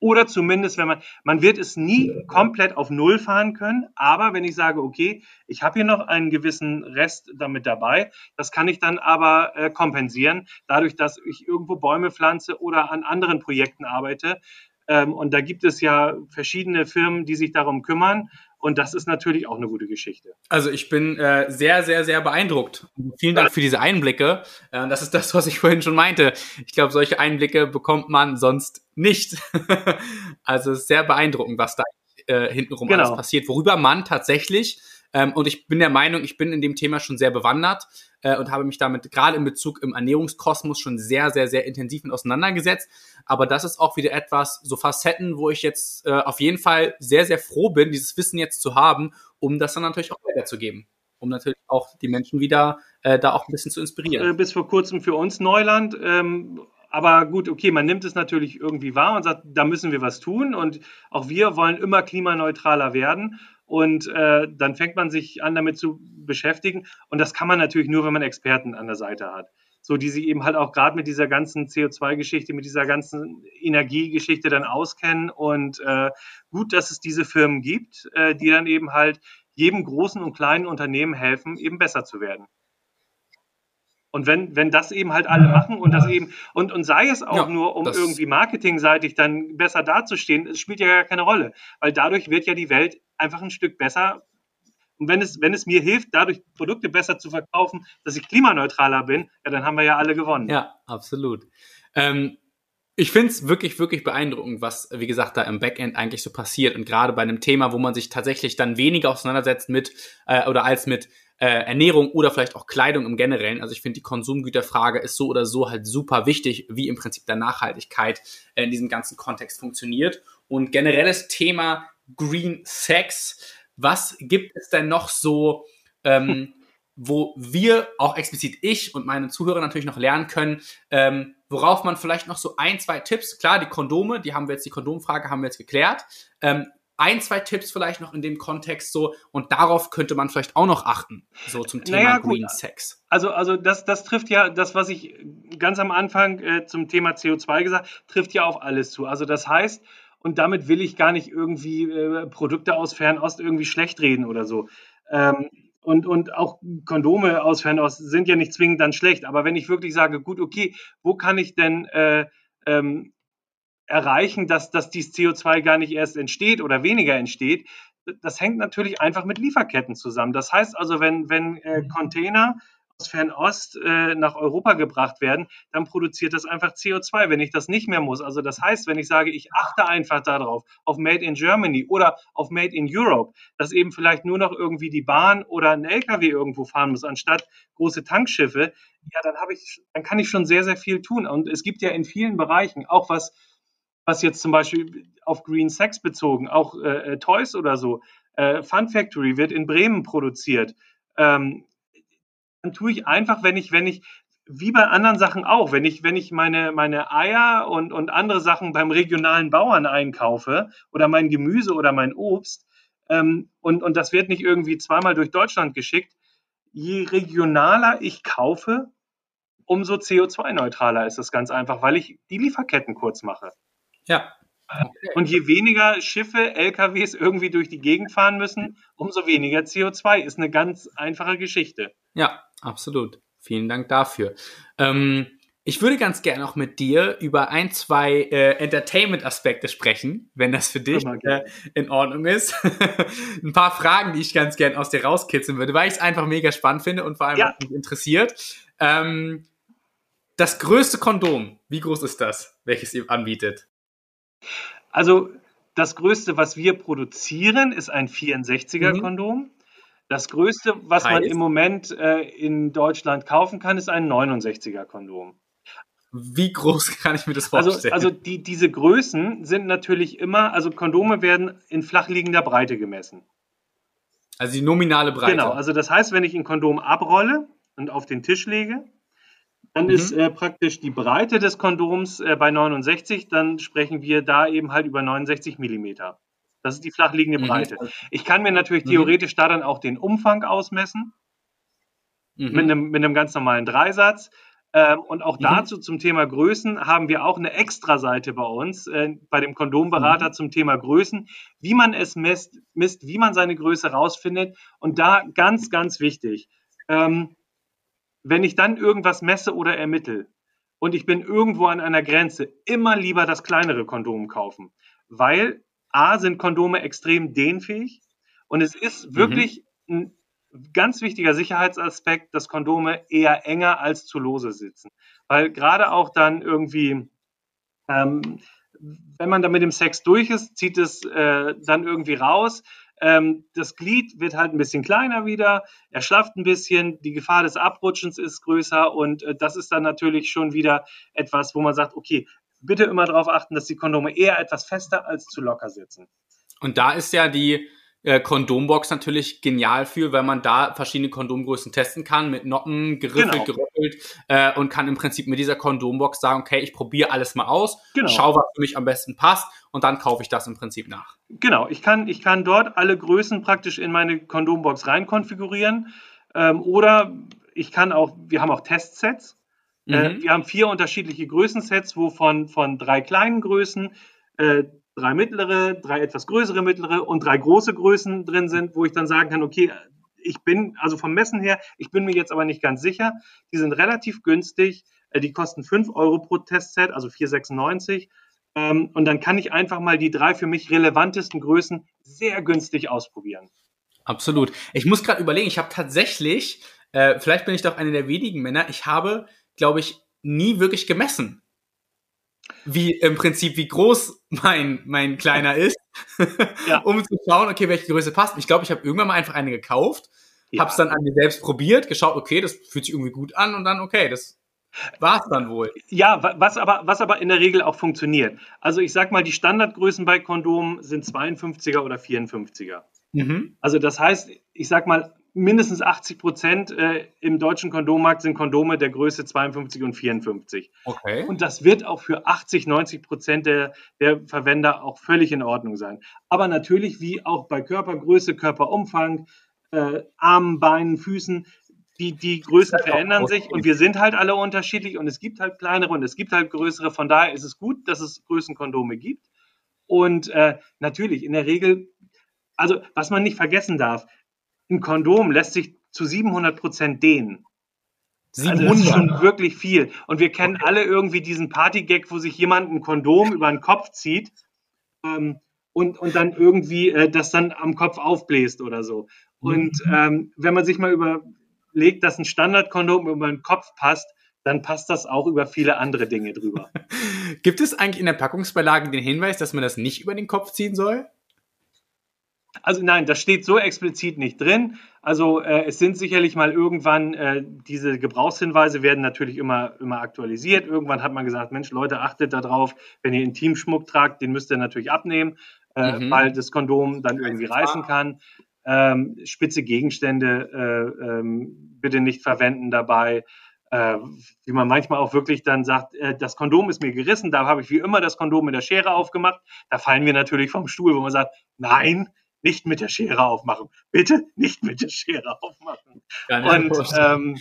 Oder zumindest, wenn man, man wird es nie komplett auf Null fahren können, aber wenn ich sage, okay, ich habe hier noch einen gewissen Rest damit dabei, das kann ich dann aber äh, kompensieren, dadurch, dass ich irgendwo Bäume pflanze oder an anderen Projekten arbeite. Ähm, und da gibt es ja verschiedene Firmen, die sich darum kümmern. Und das ist natürlich auch eine gute Geschichte. Also ich bin äh, sehr, sehr, sehr beeindruckt. Vielen Dank für diese Einblicke. Äh, das ist das, was ich vorhin schon meinte. Ich glaube, solche Einblicke bekommt man sonst nicht. also es ist sehr beeindruckend, was da äh, hintenrum genau. alles passiert, worüber man tatsächlich ähm, und ich bin der Meinung, ich bin in dem Thema schon sehr bewandert äh, und habe mich damit gerade in Bezug im Ernährungskosmos schon sehr, sehr, sehr intensiv mit auseinandergesetzt. Aber das ist auch wieder etwas, so Facetten, wo ich jetzt äh, auf jeden Fall sehr, sehr froh bin, dieses Wissen jetzt zu haben, um das dann natürlich auch weiterzugeben um natürlich auch die Menschen wieder äh, da auch ein bisschen zu inspirieren. Äh, bis vor kurzem für uns Neuland. Ähm, aber gut, okay, man nimmt es natürlich irgendwie wahr und sagt, da müssen wir was tun. Und auch wir wollen immer klimaneutraler werden. Und äh, dann fängt man sich an, damit zu beschäftigen. Und das kann man natürlich nur, wenn man Experten an der Seite hat. So, die sich eben halt auch gerade mit dieser ganzen CO2-Geschichte, mit dieser ganzen Energiegeschichte dann auskennen. Und äh, gut, dass es diese Firmen gibt, äh, die dann eben halt jedem großen und kleinen Unternehmen helfen, eben besser zu werden. Und wenn, wenn das eben halt alle machen und das eben, und, und sei es auch ja, nur, um irgendwie marketingseitig dann besser dazustehen, es spielt ja gar keine Rolle. Weil dadurch wird ja die Welt einfach ein Stück besser. Und wenn es, wenn es mir hilft, dadurch Produkte besser zu verkaufen, dass ich klimaneutraler bin, ja, dann haben wir ja alle gewonnen. Ja, absolut. Ähm, ich finde es wirklich, wirklich beeindruckend, was, wie gesagt, da im Backend eigentlich so passiert. Und gerade bei einem Thema, wo man sich tatsächlich dann weniger auseinandersetzt mit äh, oder als mit äh, Ernährung oder vielleicht auch Kleidung im Generellen. Also ich finde, die Konsumgüterfrage ist so oder so halt super wichtig, wie im Prinzip der Nachhaltigkeit äh, in diesem ganzen Kontext funktioniert. Und generelles Thema Green Sex. Was gibt es denn noch so, ähm, wo wir, auch explizit ich und meine Zuhörer natürlich noch lernen können, ähm, worauf man vielleicht noch so ein, zwei Tipps, klar, die Kondome, die haben wir jetzt, die Kondomfrage haben wir jetzt geklärt. Ähm, ein, zwei Tipps vielleicht noch in dem Kontext so und darauf könnte man vielleicht auch noch achten, so zum Thema naja, Green Sex. Also, also das, das trifft ja, das, was ich ganz am Anfang äh, zum Thema CO2 gesagt trifft ja auf alles zu. Also das heißt, und damit will ich gar nicht irgendwie äh, Produkte aus Fernost irgendwie schlecht reden oder so. Ähm, und, und auch Kondome aus Fernost sind ja nicht zwingend dann schlecht. Aber wenn ich wirklich sage, gut, okay, wo kann ich denn äh, ähm, erreichen, dass, dass dieses CO2 gar nicht erst entsteht oder weniger entsteht, das hängt natürlich einfach mit Lieferketten zusammen. Das heißt also, wenn, wenn äh, mhm. Container aus Fernost äh, nach Europa gebracht werden, dann produziert das einfach CO2, wenn ich das nicht mehr muss. Also das heißt, wenn ich sage, ich achte einfach darauf, auf Made in Germany oder auf Made in Europe, dass eben vielleicht nur noch irgendwie die Bahn oder ein LKW irgendwo fahren muss, anstatt große Tankschiffe, ja, dann habe ich, dann kann ich schon sehr, sehr viel tun. Und es gibt ja in vielen Bereichen, auch was was jetzt zum Beispiel auf Green Sex bezogen, auch äh, äh, Toys oder so, äh, Fun Factory wird in Bremen produziert. Ähm, dann tue ich einfach, wenn ich, wenn ich, wie bei anderen Sachen auch, wenn ich, wenn ich meine, meine Eier und, und andere Sachen beim regionalen Bauern einkaufe oder mein Gemüse oder mein Obst ähm, und, und das wird nicht irgendwie zweimal durch Deutschland geschickt, je regionaler ich kaufe, umso CO2-neutraler ist das ganz einfach, weil ich die Lieferketten kurz mache. Ja. Okay. Und je weniger Schiffe, LKWs irgendwie durch die Gegend fahren müssen, umso weniger CO2. Ist eine ganz einfache Geschichte. Ja, absolut. Vielen Dank dafür. Ähm, Ich würde ganz gerne auch mit dir über ein, zwei äh, Entertainment-Aspekte sprechen, wenn das für dich äh, in Ordnung ist. ein paar Fragen, die ich ganz gerne aus dir rauskitzeln würde, weil ich es einfach mega spannend finde und vor allem ja. mich interessiert. Ähm, das größte Kondom, wie groß ist das, welches ihr anbietet? Also das größte, was wir produzieren, ist ein 64er-Kondom. Mhm. Das größte, was heißt? man im Moment äh, in Deutschland kaufen kann, ist ein 69er-Kondom. Wie groß kann ich mir das also, vorstellen? Also, also die, diese Größen sind natürlich immer, also Kondome werden in flachliegender Breite gemessen. Also die nominale Breite. Genau, also das heißt, wenn ich ein Kondom abrolle und auf den Tisch lege, dann mhm. ist äh, praktisch die Breite des Kondoms äh, bei 69, dann sprechen wir da eben halt über 69 Millimeter. Das ist die flachliegende mhm. Breite. Ich kann mir natürlich mhm. theoretisch da dann auch den Umfang ausmessen. Mhm. Mit, einem, mit einem ganz normalen Dreisatz. Ähm, und auch mhm. dazu zum Thema Größen haben wir auch eine Extra-Seite bei uns, äh, bei dem Kondomberater mhm. zum Thema Größen, wie man es misst, misst, wie man seine Größe rausfindet. Und da ganz, ganz wichtig, ähm, wenn ich dann irgendwas messe oder ermittle und ich bin irgendwo an einer Grenze, immer lieber das kleinere Kondom kaufen, weil A sind Kondome extrem dehnfähig und es ist mhm. wirklich ein ganz wichtiger Sicherheitsaspekt, dass Kondome eher enger als zu lose sitzen. Weil gerade auch dann irgendwie, ähm, wenn man da mit dem Sex durch ist, zieht es äh, dann irgendwie raus. Ähm, das Glied wird halt ein bisschen kleiner wieder, er schlaft ein bisschen, die Gefahr des Abrutschens ist größer und äh, das ist dann natürlich schon wieder etwas, wo man sagt, okay, bitte immer darauf achten, dass die Kondome eher etwas fester als zu locker sitzen. Und da ist ja die äh, Kondombox natürlich genial für, weil man da verschiedene Kondomgrößen testen kann, mit Noppen geriffelt, genau. gerüttelt äh, und kann im Prinzip mit dieser Kondombox sagen, okay, ich probiere alles mal aus, genau. schau, was für mich am besten passt und dann kaufe ich das im Prinzip nach. Genau, ich kann, ich kann dort alle Größen praktisch in meine Kondombox rein konfigurieren ähm, oder ich kann auch, wir haben auch Testsets. Äh, mhm. Äh, wir haben vier unterschiedliche Größensets, wo von, von drei kleinen Größen äh, drei mittlere, drei etwas größere mittlere und drei große Größen drin sind, wo ich dann sagen kann, okay, ich bin, also vom Messen her, ich bin mir jetzt aber nicht ganz sicher. Die sind relativ günstig. Äh, die kosten 5 Euro pro Testset, also 4,96. Ähm, und dann kann ich einfach mal die drei für mich relevantesten Größen sehr günstig ausprobieren. Absolut. Ich muss gerade überlegen, ich habe tatsächlich, äh, vielleicht bin ich doch einer der wenigen Männer, ich habe, glaube ich, nie wirklich gemessen wie im Prinzip, wie groß mein, mein kleiner ist, ja. um zu schauen, okay, welche Größe passt. Ich glaube, ich habe irgendwann mal einfach eine gekauft, ja. habe es dann an mir selbst probiert, geschaut, okay, das fühlt sich irgendwie gut an und dann, okay, das war es dann wohl. Ja, was aber, was aber in der Regel auch funktioniert. Also ich sag mal, die Standardgrößen bei Kondomen sind 52er oder 54er. Mhm. Also das heißt, ich sag mal, mindestens 80 Prozent äh, im deutschen Kondommarkt sind Kondome der Größe 52 und 54. Okay. Und das wird auch für 80, 90 Prozent der, der Verwender auch völlig in Ordnung sein. Aber natürlich, wie auch bei Körpergröße, Körperumfang, äh, Armen, Beinen, Füßen, die, die Größen verändern sich und wir sind halt alle unterschiedlich und es gibt halt kleinere und es gibt halt größere. Von daher ist es gut, dass es Größenkondome gibt. Und äh, natürlich, in der Regel, also was man nicht vergessen darf, ein Kondom lässt sich zu 700 Prozent dehnen. 700. Also das ist schon wirklich viel. Und wir kennen okay. alle irgendwie diesen Partygag, wo sich jemand ein Kondom über den Kopf zieht ähm, und, und dann irgendwie äh, das dann am Kopf aufbläst oder so. Und mhm. ähm, wenn man sich mal überlegt, dass ein Standardkondom über den Kopf passt, dann passt das auch über viele andere Dinge drüber. Gibt es eigentlich in der Packungsbeilage den Hinweis, dass man das nicht über den Kopf ziehen soll? Also nein, das steht so explizit nicht drin. Also äh, es sind sicherlich mal irgendwann, äh, diese Gebrauchshinweise werden natürlich immer, immer aktualisiert. Irgendwann hat man gesagt, Mensch, Leute, achtet darauf, wenn ihr Intimschmuck tragt, den müsst ihr natürlich abnehmen, äh, mhm. weil das Kondom dann irgendwie reißen kann. Ähm, spitze Gegenstände äh, ähm, bitte nicht verwenden dabei. Äh, wie man manchmal auch wirklich dann sagt, äh, das Kondom ist mir gerissen, da habe ich wie immer das Kondom mit der Schere aufgemacht. Da fallen wir natürlich vom Stuhl, wo man sagt, nein, nicht mit der Schere aufmachen. Bitte nicht mit der Schere aufmachen. Und ähm,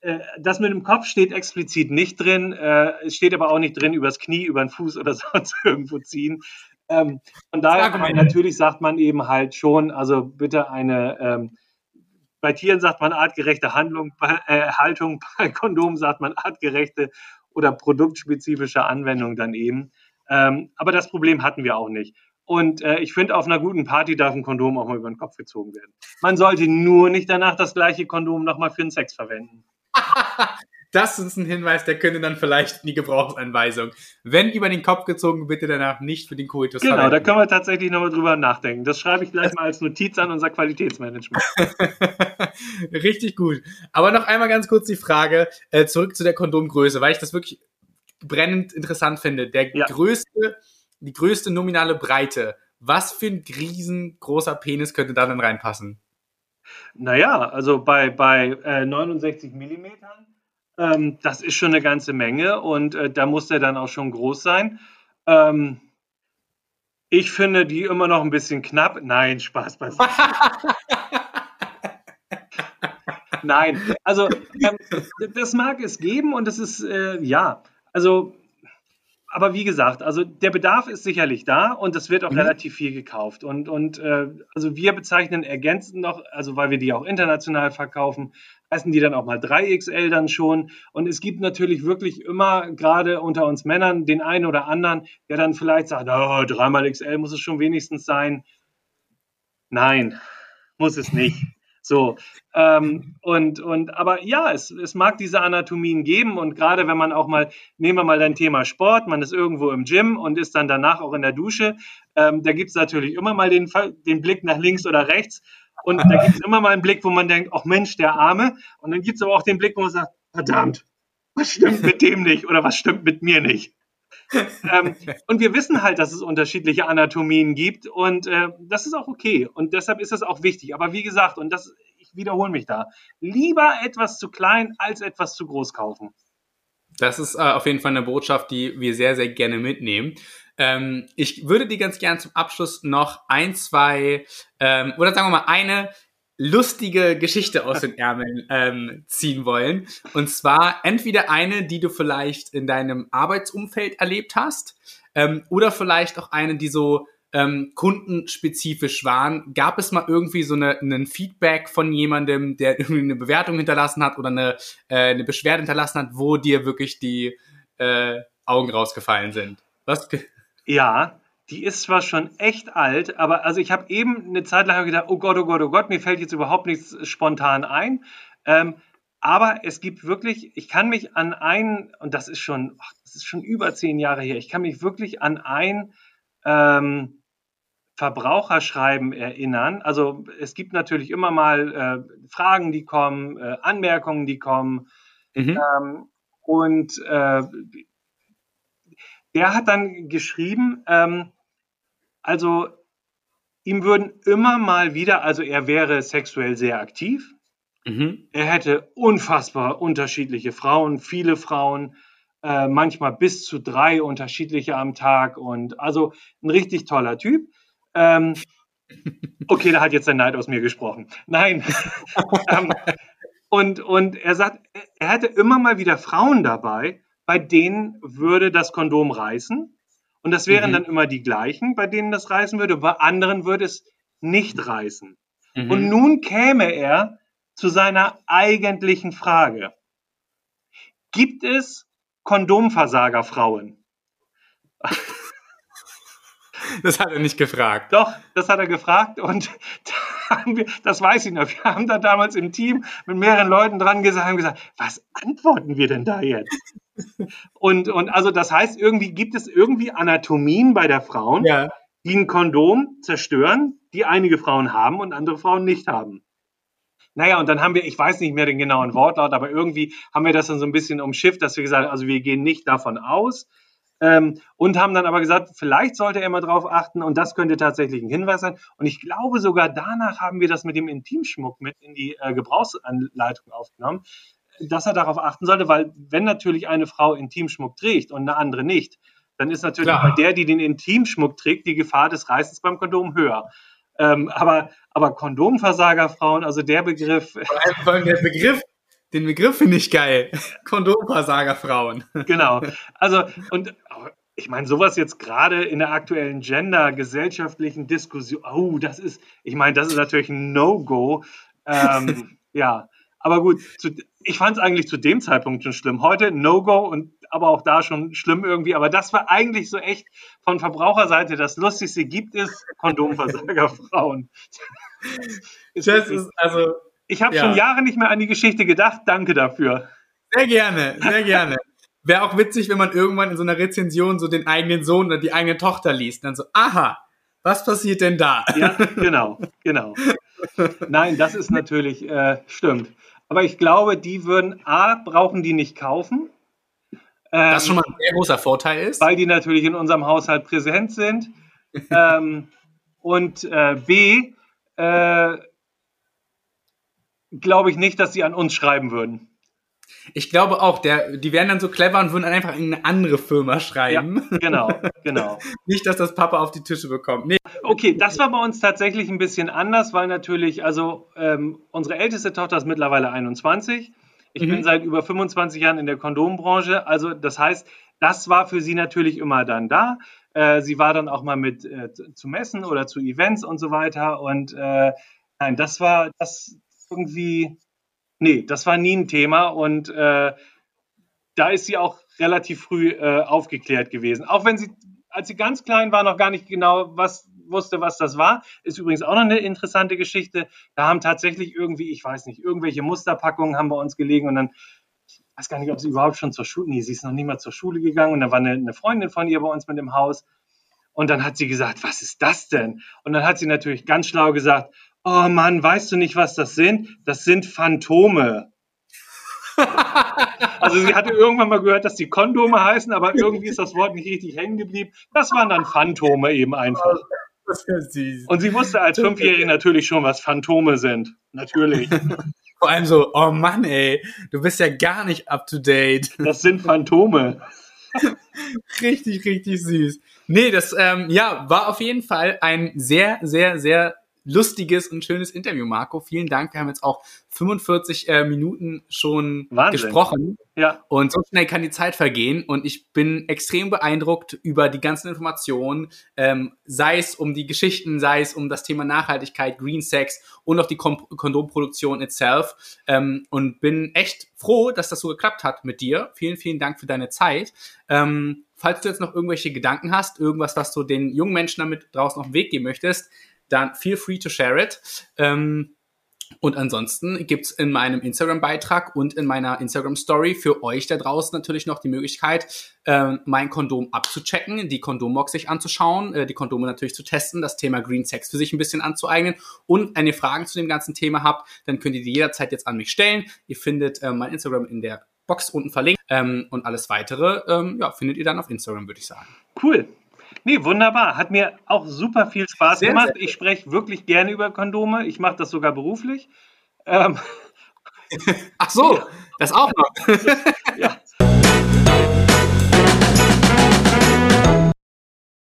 äh, das mit dem Kopf steht explizit nicht drin. Äh, es steht aber auch nicht drin, übers Knie, über den Fuß oder sonst irgendwo ziehen. Ähm, von daher man, natürlich sagt man eben halt schon, also bitte eine, ähm, bei Tieren sagt man artgerechte Handlung, bei, äh, Haltung, bei Kondomen sagt man artgerechte oder produktspezifischer Anwendung dann eben. Ähm, aber das Problem hatten wir auch nicht. Und äh, ich finde, auf einer guten Party darf ein Kondom auch mal über den Kopf gezogen werden. Man sollte nur nicht danach das gleiche Kondom nochmal für den Sex verwenden. das ist ein Hinweis, der könnte dann vielleicht in die Gebrauchsanweisung. Wenn über den Kopf gezogen, bitte danach nicht für den Koitus Genau, verwenden. da können wir tatsächlich nochmal drüber nachdenken. Das schreibe ich gleich mal als Notiz an unser Qualitätsmanagement. Richtig gut. Aber noch einmal ganz kurz die Frage, äh, zurück zu der Kondomgröße, weil ich das wirklich brennend interessant finde. Der ja. größte, die größte nominale Breite. Was für ein riesengroßer Penis könnte da denn reinpassen? Naja, also bei, bei äh, 69 Millimetern, ähm, das ist schon eine ganze Menge und äh, da muss der dann auch schon groß sein. Ähm, ich finde die immer noch ein bisschen knapp. Nein, Spaß beiseite. Nein, also ähm, das mag es geben und es ist, äh, ja, also aber wie gesagt, also der Bedarf ist sicherlich da und es wird auch mhm. relativ viel gekauft. Und, und äh, also wir bezeichnen ergänzend noch, also weil wir die auch international verkaufen, heißen die dann auch mal 3XL dann schon. Und es gibt natürlich wirklich immer, gerade unter uns Männern, den einen oder anderen, der dann vielleicht sagt, oh, dreimal XL muss es schon wenigstens sein. Nein, muss es nicht. So, ähm, und, und, aber ja, es, es mag diese Anatomien geben und gerade wenn man auch mal, nehmen wir mal dein Thema Sport, man ist irgendwo im Gym und ist dann danach auch in der Dusche, ähm, da gibt es natürlich immer mal den, den Blick nach links oder rechts und da gibt es immer mal einen Blick, wo man denkt, ach Mensch, der Arme und dann gibt es aber auch den Blick, wo man sagt, verdammt, was stimmt mit dem nicht oder was stimmt mit mir nicht ähm, und wir wissen halt, dass es unterschiedliche Anatomien gibt und äh, das ist auch okay und deshalb ist das auch wichtig. Aber wie gesagt, und das, ich wiederhole mich da, lieber etwas zu klein als etwas zu groß kaufen. Das ist äh, auf jeden Fall eine Botschaft, die wir sehr, sehr gerne mitnehmen. Ähm, ich würde dir ganz gern zum Abschluss noch ein, zwei, ähm, oder sagen wir mal eine lustige Geschichte aus den Ärmeln ähm, ziehen wollen. Und zwar entweder eine, die du vielleicht in deinem Arbeitsumfeld erlebt hast, ähm, oder vielleicht auch eine, die so ähm, kundenspezifisch waren. Gab es mal irgendwie so eine, einen Feedback von jemandem, der irgendwie eine Bewertung hinterlassen hat oder eine, äh, eine Beschwerde hinterlassen hat, wo dir wirklich die äh, Augen rausgefallen sind? Was? Ja, die ist zwar schon echt alt, aber also ich habe eben eine Zeit lang gedacht, oh Gott, oh Gott, oh Gott, mir fällt jetzt überhaupt nichts spontan ein. Ähm, aber es gibt wirklich, ich kann mich an einen, und das ist schon, ach, das ist schon über zehn Jahre her, ich kann mich wirklich an ein ähm, Verbraucherschreiben erinnern. Also es gibt natürlich immer mal äh, Fragen, die kommen, äh, Anmerkungen, die kommen. Mhm. Ähm, und äh, der hat dann geschrieben, ähm, also ihm würden immer mal wieder, also er wäre sexuell sehr aktiv. Mhm. Er hätte unfassbar unterschiedliche Frauen, viele Frauen, äh, manchmal bis zu drei unterschiedliche am Tag und also ein richtig toller Typ. Ähm, okay, da hat jetzt der Neid aus mir gesprochen. Nein. ähm, und, und er sagt, er hätte immer mal wieder Frauen dabei, bei denen würde das Kondom reißen. Und das wären mhm. dann immer die gleichen, bei denen das reißen würde. Bei anderen würde es nicht reißen. Mhm. Und nun käme er zu seiner eigentlichen Frage. Gibt es Kondomversagerfrauen? Das hat er nicht gefragt. Doch, das hat er gefragt und wir, das weiß ich noch. Wir haben da damals im Team mit mehreren Leuten dran gesagt, haben gesagt, was antworten wir denn da jetzt? Und, und also das heißt, irgendwie gibt es irgendwie Anatomien bei der Frauen, ja. die ein Kondom zerstören, die einige Frauen haben und andere Frauen nicht haben. Naja, und dann haben wir, ich weiß nicht mehr den genauen Wortlaut, aber irgendwie haben wir das dann so ein bisschen umschifft, dass wir gesagt haben, also wir gehen nicht davon aus, ähm, und haben dann aber gesagt, vielleicht sollte er mal drauf achten und das könnte tatsächlich ein Hinweis sein. Und ich glaube sogar danach haben wir das mit dem Intimschmuck mit in die äh, Gebrauchsanleitung aufgenommen, dass er darauf achten sollte, weil wenn natürlich eine Frau Intimschmuck trägt und eine andere nicht, dann ist natürlich Klar. bei der, die den Intimschmuck trägt, die Gefahr des Reißens beim Kondom höher. Ähm, aber, aber Kondomversagerfrauen, also der Begriff. Vor allem der Begriff, den Begriff finde ich geil. Kondomversagerfrauen. Genau. Also, und ich meine, sowas jetzt gerade in der aktuellen Gender-gesellschaftlichen Diskussion, oh, das ist, ich meine, das ist natürlich ein No-Go. Ähm, ja, aber gut, zu, ich fand es eigentlich zu dem Zeitpunkt schon schlimm. Heute No-Go und aber auch da schon schlimm irgendwie. Aber das war eigentlich so echt von Verbraucherseite das Lustigste gibt es Kondomversagerfrauen. das ist also. Ich habe ja. schon Jahre nicht mehr an die Geschichte gedacht. Danke dafür. Sehr gerne, sehr gerne. Wäre auch witzig, wenn man irgendwann in so einer Rezension so den eigenen Sohn oder die eigene Tochter liest. Dann so, aha, was passiert denn da? Ja, genau, genau. Nein, das ist natürlich, äh, stimmt. Aber ich glaube, die würden, A, brauchen die nicht kaufen. Ähm, das schon mal ein sehr großer Vorteil ist. Weil die natürlich in unserem Haushalt präsent sind. ähm, und äh, B, äh, glaube ich nicht, dass sie an uns schreiben würden. Ich glaube auch, der, die wären dann so clever und würden einfach in eine andere Firma schreiben. Ja, genau, genau. Nicht, dass das Papa auf die Tische bekommt. Nee. Okay, das war bei uns tatsächlich ein bisschen anders, weil natürlich, also ähm, unsere älteste Tochter ist mittlerweile 21. Ich mhm. bin seit über 25 Jahren in der Kondombranche. Also das heißt, das war für sie natürlich immer dann da. Äh, sie war dann auch mal mit äh, zu Messen oder zu Events und so weiter. Und äh, nein, das war das irgendwie Nee, das war nie ein Thema und äh, da ist sie auch relativ früh äh, aufgeklärt gewesen. Auch wenn sie, als sie ganz klein war, noch gar nicht genau was wusste, was das war. Ist übrigens auch noch eine interessante Geschichte. Da haben tatsächlich irgendwie, ich weiß nicht, irgendwelche Musterpackungen haben bei uns gelegen und dann, ich weiß gar nicht, ob sie überhaupt schon zur Schule, nee, sie ist noch nie mal zur Schule gegangen und da war eine, eine Freundin von ihr bei uns mit dem Haus und dann hat sie gesagt, was ist das denn? Und dann hat sie natürlich ganz schlau gesagt, oh Mann, weißt du nicht, was das sind? Das sind Phantome. also sie hatte irgendwann mal gehört, dass die Kondome heißen, aber irgendwie ist das Wort nicht richtig hängen geblieben. Das waren dann Phantome eben einfach. Und sie wusste als Fünfjährige natürlich schon, was Phantome sind. Natürlich. Vor allem so, oh Mann, ey, du bist ja gar nicht up to date. Das sind Phantome. richtig, richtig süß. Nee, das ähm, ja, war auf jeden Fall ein sehr, sehr, sehr lustiges und schönes Interview, Marco. Vielen Dank. Wir haben jetzt auch 45 äh, Minuten schon Wahnsinn. gesprochen. Ja. Und so schnell kann die Zeit vergehen. Und ich bin extrem beeindruckt über die ganzen Informationen, ähm, sei es um die Geschichten, sei es um das Thema Nachhaltigkeit, Green Sex und auch die Kom Kondomproduktion itself. Ähm, und bin echt froh, dass das so geklappt hat mit dir. Vielen, vielen Dank für deine Zeit. Ähm, falls du jetzt noch irgendwelche Gedanken hast, irgendwas, was du den jungen Menschen damit draußen auf den Weg geben möchtest, dann feel free to share it. Ähm, und ansonsten gibt's in meinem Instagram-Beitrag und in meiner Instagram-Story für euch da draußen natürlich noch die Möglichkeit, äh, mein Kondom abzuchecken, die Kondombox sich anzuschauen, äh, die Kondome natürlich zu testen, das Thema Green Sex für sich ein bisschen anzueignen. Und wenn ihr Fragen zu dem ganzen Thema habt, dann könnt ihr die jederzeit jetzt an mich stellen. Ihr findet äh, mein Instagram in der Box unten verlinkt ähm, und alles weitere ähm, ja, findet ihr dann auf Instagram, würde ich sagen. Cool. Nee, wunderbar. Hat mir auch super viel Spaß sehr, gemacht. Sehr ich spreche wirklich gerne über Kondome. Ich mache das sogar beruflich. Ähm, Ach so, das auch noch. ja,